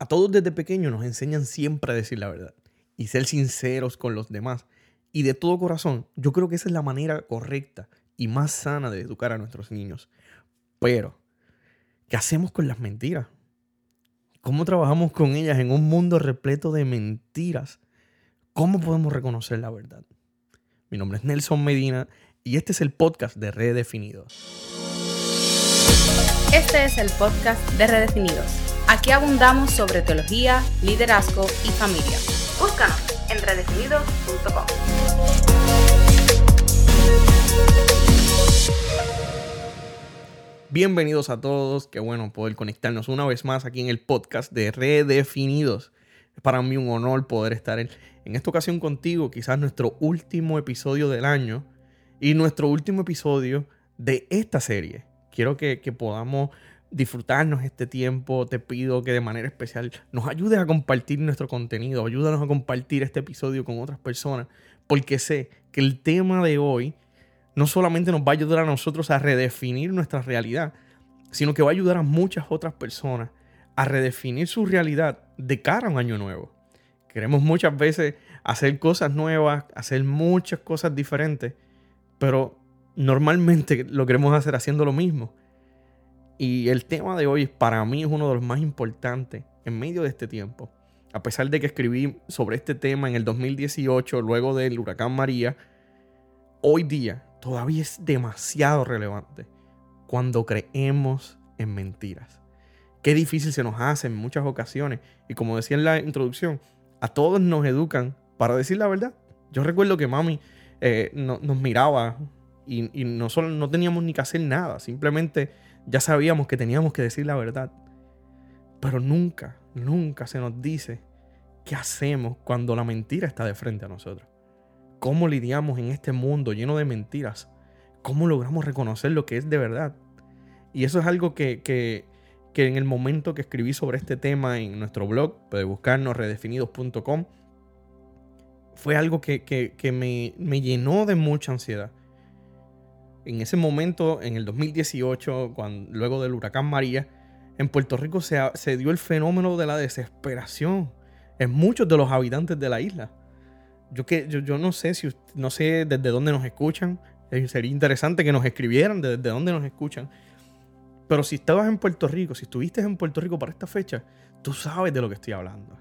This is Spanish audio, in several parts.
A todos desde pequeños nos enseñan siempre a decir la verdad y ser sinceros con los demás. Y de todo corazón, yo creo que esa es la manera correcta y más sana de educar a nuestros niños. Pero, ¿qué hacemos con las mentiras? ¿Cómo trabajamos con ellas en un mundo repleto de mentiras? ¿Cómo podemos reconocer la verdad? Mi nombre es Nelson Medina y este es el podcast de Redefinidos. Este es el podcast de Redefinidos Aquí abundamos sobre teología, liderazgo y familia. Búscanos en redefinidos.com. Bienvenidos a todos, qué bueno poder conectarnos una vez más aquí en el podcast de Redefinidos. Es para mí un honor poder estar en, esta ocasión contigo, quizás nuestro último episodio del año y nuestro último episodio de esta serie. Quiero que, que podamos disfrutarnos este tiempo, te pido que de manera especial nos ayudes a compartir nuestro contenido, ayúdanos a compartir este episodio con otras personas, porque sé que el tema de hoy no solamente nos va a ayudar a nosotros a redefinir nuestra realidad, sino que va a ayudar a muchas otras personas a redefinir su realidad de cara a un año nuevo. Queremos muchas veces hacer cosas nuevas, hacer muchas cosas diferentes, pero normalmente lo queremos hacer haciendo lo mismo. Y el tema de hoy para mí es uno de los más importantes en medio de este tiempo. A pesar de que escribí sobre este tema en el 2018, luego del huracán María, hoy día todavía es demasiado relevante cuando creemos en mentiras. Qué difícil se nos hace en muchas ocasiones. Y como decía en la introducción, a todos nos educan para decir la verdad. Yo recuerdo que mami eh, nos miraba y, y no, solo, no teníamos ni que hacer nada, simplemente ya sabíamos que teníamos que decir la verdad. Pero nunca, nunca se nos dice qué hacemos cuando la mentira está de frente a nosotros. ¿Cómo lidiamos en este mundo lleno de mentiras? ¿Cómo logramos reconocer lo que es de verdad? Y eso es algo que, que, en el momento que escribí sobre este tema en nuestro blog, puede buscarnos redefinidos.com, fue algo que, que me, me llenó de mucha ansiedad en ese momento, en el 2018, cuando, luego del huracán María, en Puerto Rico se, dio el fenómeno de la desesperación en muchos de los habitantes de la isla. Yo, que, yo, no sé si no sé desde dónde nos escuchan. Eh, sería interesante que nos escribieran desde dónde nos escuchan. Pero si estabas en Puerto Rico, si estuviste en Puerto Rico para esta fecha, tú sabes de lo que estoy hablando.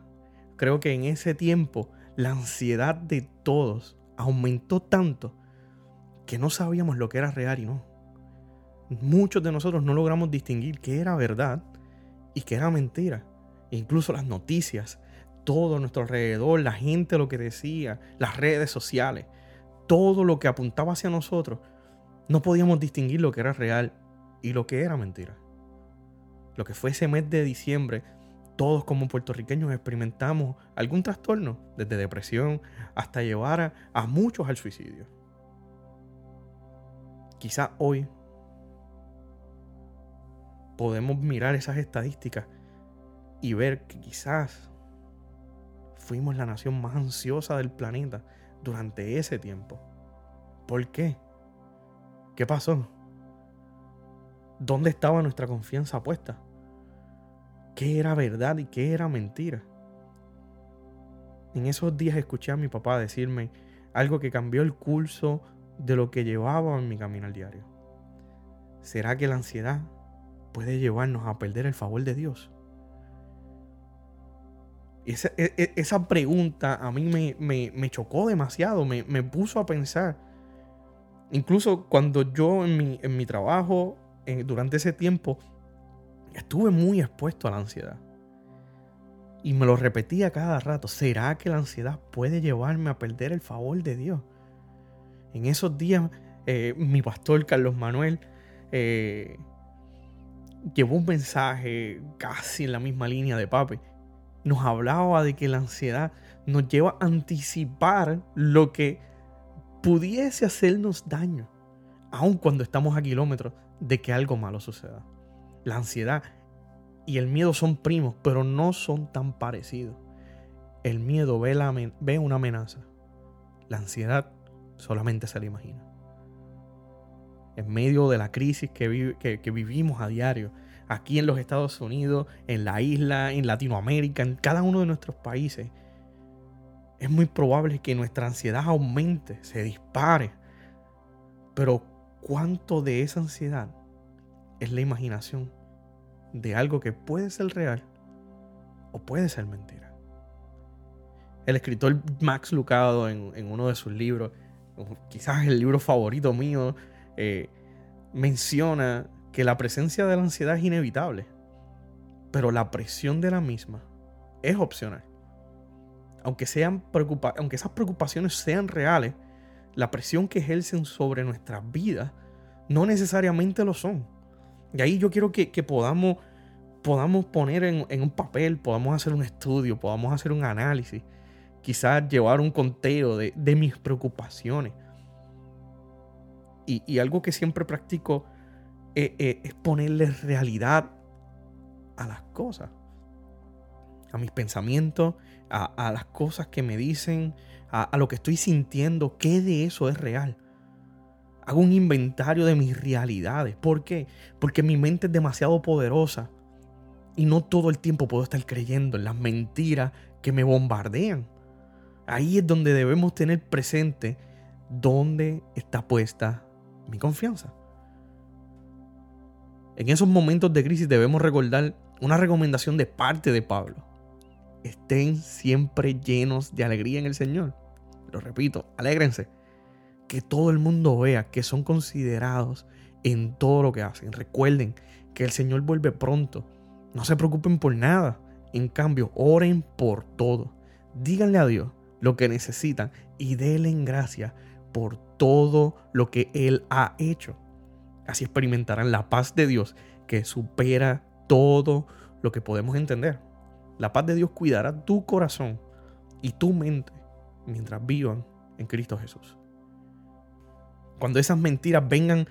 Creo que en ese tiempo la ansiedad de todos aumentó tanto que no sabíamos lo que era real y no. Muchos de nosotros no logramos distinguir qué era verdad y qué era mentira. incluso las noticias, todo a nuestro alrededor, la gente lo que decía, las redes sociales, todo lo que apuntaba hacia nosotros, no podíamos distinguir lo que era real y lo que era mentira. Lo que fue ese mes de diciembre, todos como puertorriqueños experimentamos algún trastorno, desde depresión hasta llevar a, a muchos al suicidio. Quizá hoy podemos mirar esas estadísticas y ver que quizás fuimos la nación más ansiosa del planeta durante ese tiempo. ¿Por qué? ¿Qué pasó? ¿Dónde estaba nuestra confianza puesta? ¿Qué era verdad y qué era mentira? En esos días escuché a mi papá decirme algo que cambió el curso de lo que llevaba en mi camino al diario. ¿Será que la ansiedad puede llevarnos a perder el favor de Dios? Esa, e, e, pregunta a mí me, chocó demasiado, me, puso a pensar. Incluso cuando yo en mi, en mi trabajo, durante ese tiempo, estuve muy expuesto a la ansiedad. Y me lo repetía cada rato. ¿Será que la ansiedad puede llevarme a perder el favor de Dios? En esos días, eh, mi pastor Carlos Manuel eh, llevó un mensaje casi en la misma línea de papi. Nos hablaba de que la ansiedad nos lleva a anticipar lo que pudiese hacernos daño, aun cuando estamos a kilómetros de que algo malo suceda. La ansiedad y el miedo son primos, pero no son tan parecidos. El miedo ve, ve una amenaza. La ansiedad solamente se le imagina. En medio de la crisis que, vivimos a diario, aquí en los Estados Unidos, en la isla, en Latinoamérica, en cada uno de nuestros países, es muy probable que nuestra ansiedad aumente, se dispare. Pero ¿cuánto de esa ansiedad es la imaginación de algo que puede ser real o puede ser mentira? El escritor Max Lucado en, uno de sus libros, quizás el libro favorito mío, eh, menciona que la presencia de la ansiedad es inevitable, pero la presión de la misma es opcional. Aunque, sean aunque esas preocupaciones sean reales, la presión que ejercen sobre nuestras vidas no necesariamente lo son. Y ahí yo quiero que, podamos, podamos poner en, un papel, podamos hacer un estudio, podamos hacer un análisis, quizás llevar un conteo de, mis preocupaciones. Y, algo que siempre practico eh, eh, es ponerle realidad a las cosas, a mis pensamientos, a, las cosas que me dicen, a, lo que estoy sintiendo, qué de eso es real. Hago un inventario de mis realidades. ¿Por qué? Porque mi mente es demasiado poderosa y no todo el tiempo puedo estar creyendo en las mentiras que me bombardean. Ahí es donde debemos tener presente dónde está puesta mi confianza. En esos momentos de crisis debemos recordar una recomendación de parte de Pablo estén siempre llenos de alegría en el Señor. Lo repito, alégrense. Que todo el mundo vea que son considerados en todo lo que hacen. Recuerden que el Señor vuelve pronto. No se preocupen por nada. En cambio, oren por todo. Díganle a Dios lo que necesitan y denle en gracia por todo lo que Él ha hecho. Así experimentarán la paz de Dios que supera todo lo que podemos entender. La paz de Dios cuidará tu corazón y tu mente mientras vivan en Cristo Jesús. Cuando esas mentiras vengan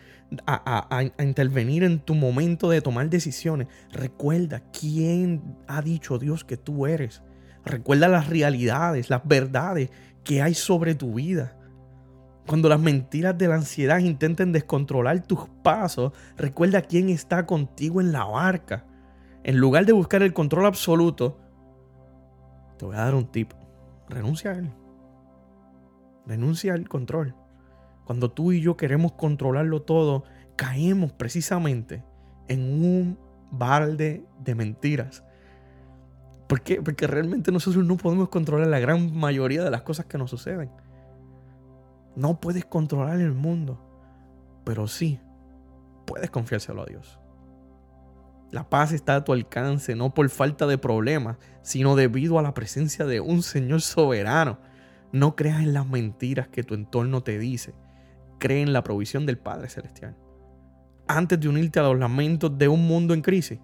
a, intervenir en tu momento de tomar decisiones, recuerda quién ha dicho Dios que tú eres. Recuerda las realidades, las verdades que hay sobre tu vida. Cuando las mentiras de la ansiedad intenten descontrolar tus pasos, recuerda quién está contigo en la barca. En lugar de buscar el control absoluto, te voy a dar un tip. Renuncia a él. Renuncia al control. Cuando tú y yo queremos controlarlo todo, caemos precisamente en un balde de mentiras. ¿Por qué? Porque realmente nosotros no podemos controlar la gran mayoría de las cosas que nos suceden. No puedes controlar el mundo, pero sí puedes confiárselo a Dios. La paz está a tu alcance, no por falta de problemas, sino debido a la presencia de un Señor soberano. No creas en las mentiras que tu entorno te dice. Cree en la provisión del Padre Celestial. Antes de unirte a los lamentos de un mundo en crisis,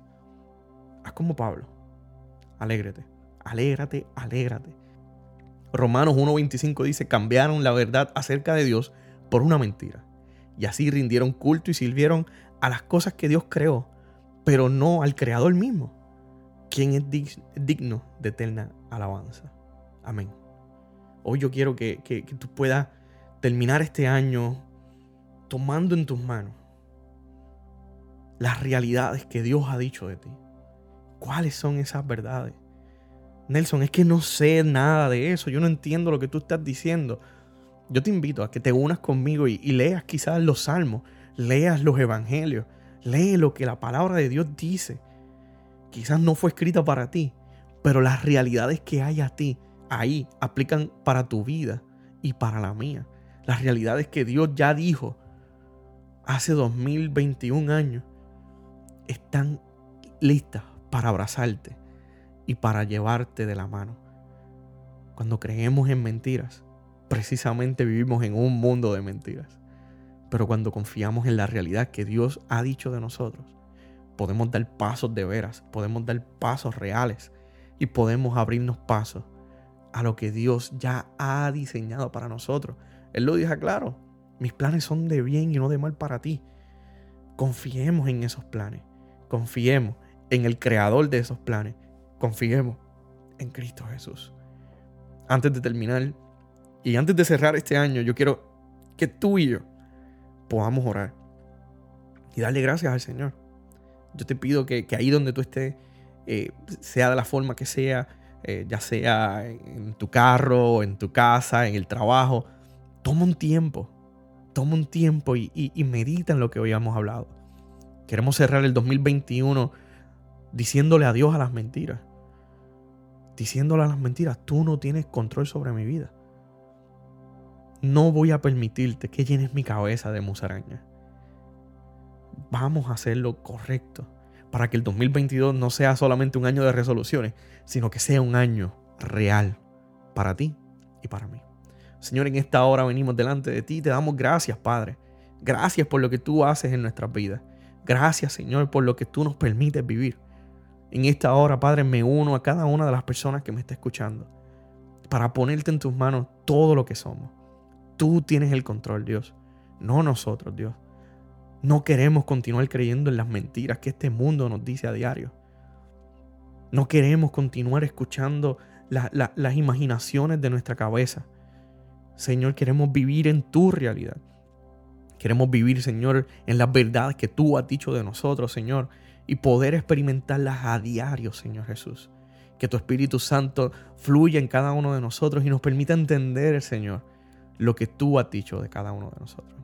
haz como Pablo. Alégrate, alégrate, alégrate. Romanos 1.25 dice, cambiaron la verdad acerca de Dios por una mentira. Y así rindieron culto y sirvieron a las cosas que Dios creó pero no al Creador mismo, quien es digno de eterna alabanza. Amén. Hoy yo quiero que, que tú puedas terminar este año tomando en tus manos las realidades que Dios ha dicho de ti. ¿Cuáles son esas verdades? Nelson, es que no sé nada de eso, yo no entiendo lo que tú estás diciendo. Yo te invito a que te unas conmigo y, leas quizás los salmos, leas los evangelios, Lee lo que la palabra de Dios dice. Quizás no fue escrita para ti, pero las realidades que hay a ti ahí aplican para tu vida y para la mía. Las realidades que Dios ya dijo hace 2021 años están listas para abrazarte y para llevarte de la mano. Cuando creemos en mentiras, precisamente vivimos en un mundo de mentiras. Pero cuando confiamos en la realidad que Dios ha dicho de nosotros, podemos dar pasos de veras, podemos dar pasos reales y podemos abrirnos pasos a lo que Dios ya ha diseñado para nosotros. Él lo dijo claro, mis planes son de bien y no de mal para ti. Confiemos en esos planes, confiemos en el creador de esos planes, confiemos en Cristo Jesús. Antes de terminar y antes de cerrar este año, yo quiero que tú y yo podamos orar y darle gracias al Señor. Yo te pido que, ahí donde tú estés, eh, sea de la forma que sea, eh, ya sea en tu carro, en tu casa, en el trabajo, toma un tiempo, toma un tiempo y, y medita en lo que hoy hemos hablado. Queremos cerrar el 2021 diciéndole adiós a las mentiras. Diciéndole a las mentiras, tú no tienes control sobre mi vida. No voy a permitirte que llenes mi cabeza de musaraña. Vamos a hacer lo correcto para que el 2022 no sea solamente un año de resoluciones, sino que sea un año real para ti y para mí. Señor, en esta hora venimos delante de ti y te damos gracias, Padre. Gracias por lo que tú haces en nuestras vidas. Gracias, Señor, por lo que tú nos permites vivir. En esta hora, Padre, me uno a cada una de las personas que me está escuchando para ponerte en tus manos todo lo que somos. Tú tienes el control, Dios, no nosotros, Dios. No queremos continuar creyendo en las mentiras que este mundo nos dice a diario. No queremos continuar escuchando las imaginaciones de nuestra cabeza. Señor, queremos vivir en tu realidad. Queremos vivir, Señor, en las verdades que tú has dicho de nosotros, Señor, y poder experimentarlas a diario, Señor Jesús. Que tu Espíritu Santo fluya en cada uno de nosotros y nos permita entender, Señor, lo que tú has dicho de cada uno de nosotros.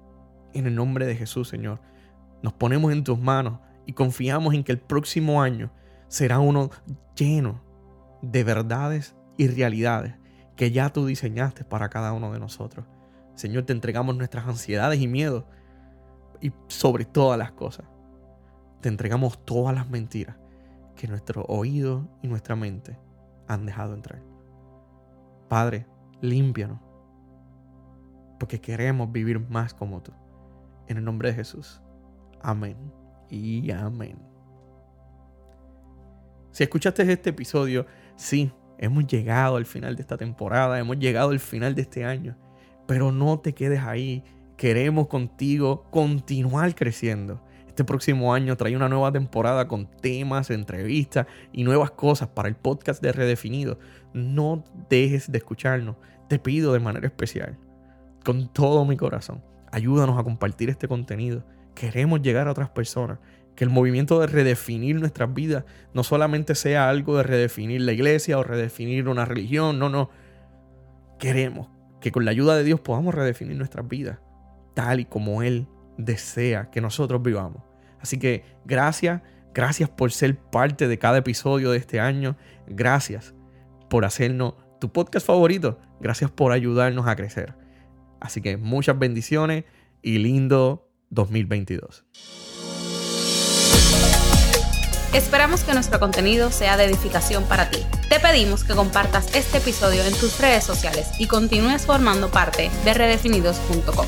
En el nombre de Jesús, Señor, nos ponemos en tus manos y confiamos en que el próximo año será uno lleno de verdades y realidades que ya tú diseñaste para cada uno de nosotros. Señor, te entregamos nuestras ansiedades y miedos y sobre todas las cosas, te entregamos todas las mentiras que nuestro oído y nuestra mente han dejado entrar. Padre, límpianos porque queremos vivir más como tú. En el nombre de Jesús. Amén y amén. Si escuchaste este episodio, sí, hemos llegado al final de esta temporada, hemos llegado al final de este año, pero no te quedes ahí. Queremos contigo continuar creciendo. Este próximo año trae una nueva temporada con temas, entrevistas y nuevas cosas para el podcast de Redefinido. No dejes de escucharnos. Te pido de manera especial con todo mi corazón. Ayúdanos a compartir este contenido. Queremos llegar a otras personas. Que el movimiento de redefinir nuestras vidas no solamente sea algo de redefinir la iglesia o redefinir una religión. No, no. Queremos que con la ayuda de Dios podamos redefinir nuestras vidas tal y como Él desea que nosotros vivamos. Así que gracias, gracias por ser parte de cada episodio de este año. Gracias por hacernos tu podcast favorito. Gracias por ayudarnos a crecer. Así que muchas bendiciones y lindo 2022. Esperamos que nuestro contenido sea de edificación para ti. Te pedimos que compartas este episodio en tus redes sociales y continúes formando parte de redefinidos.com.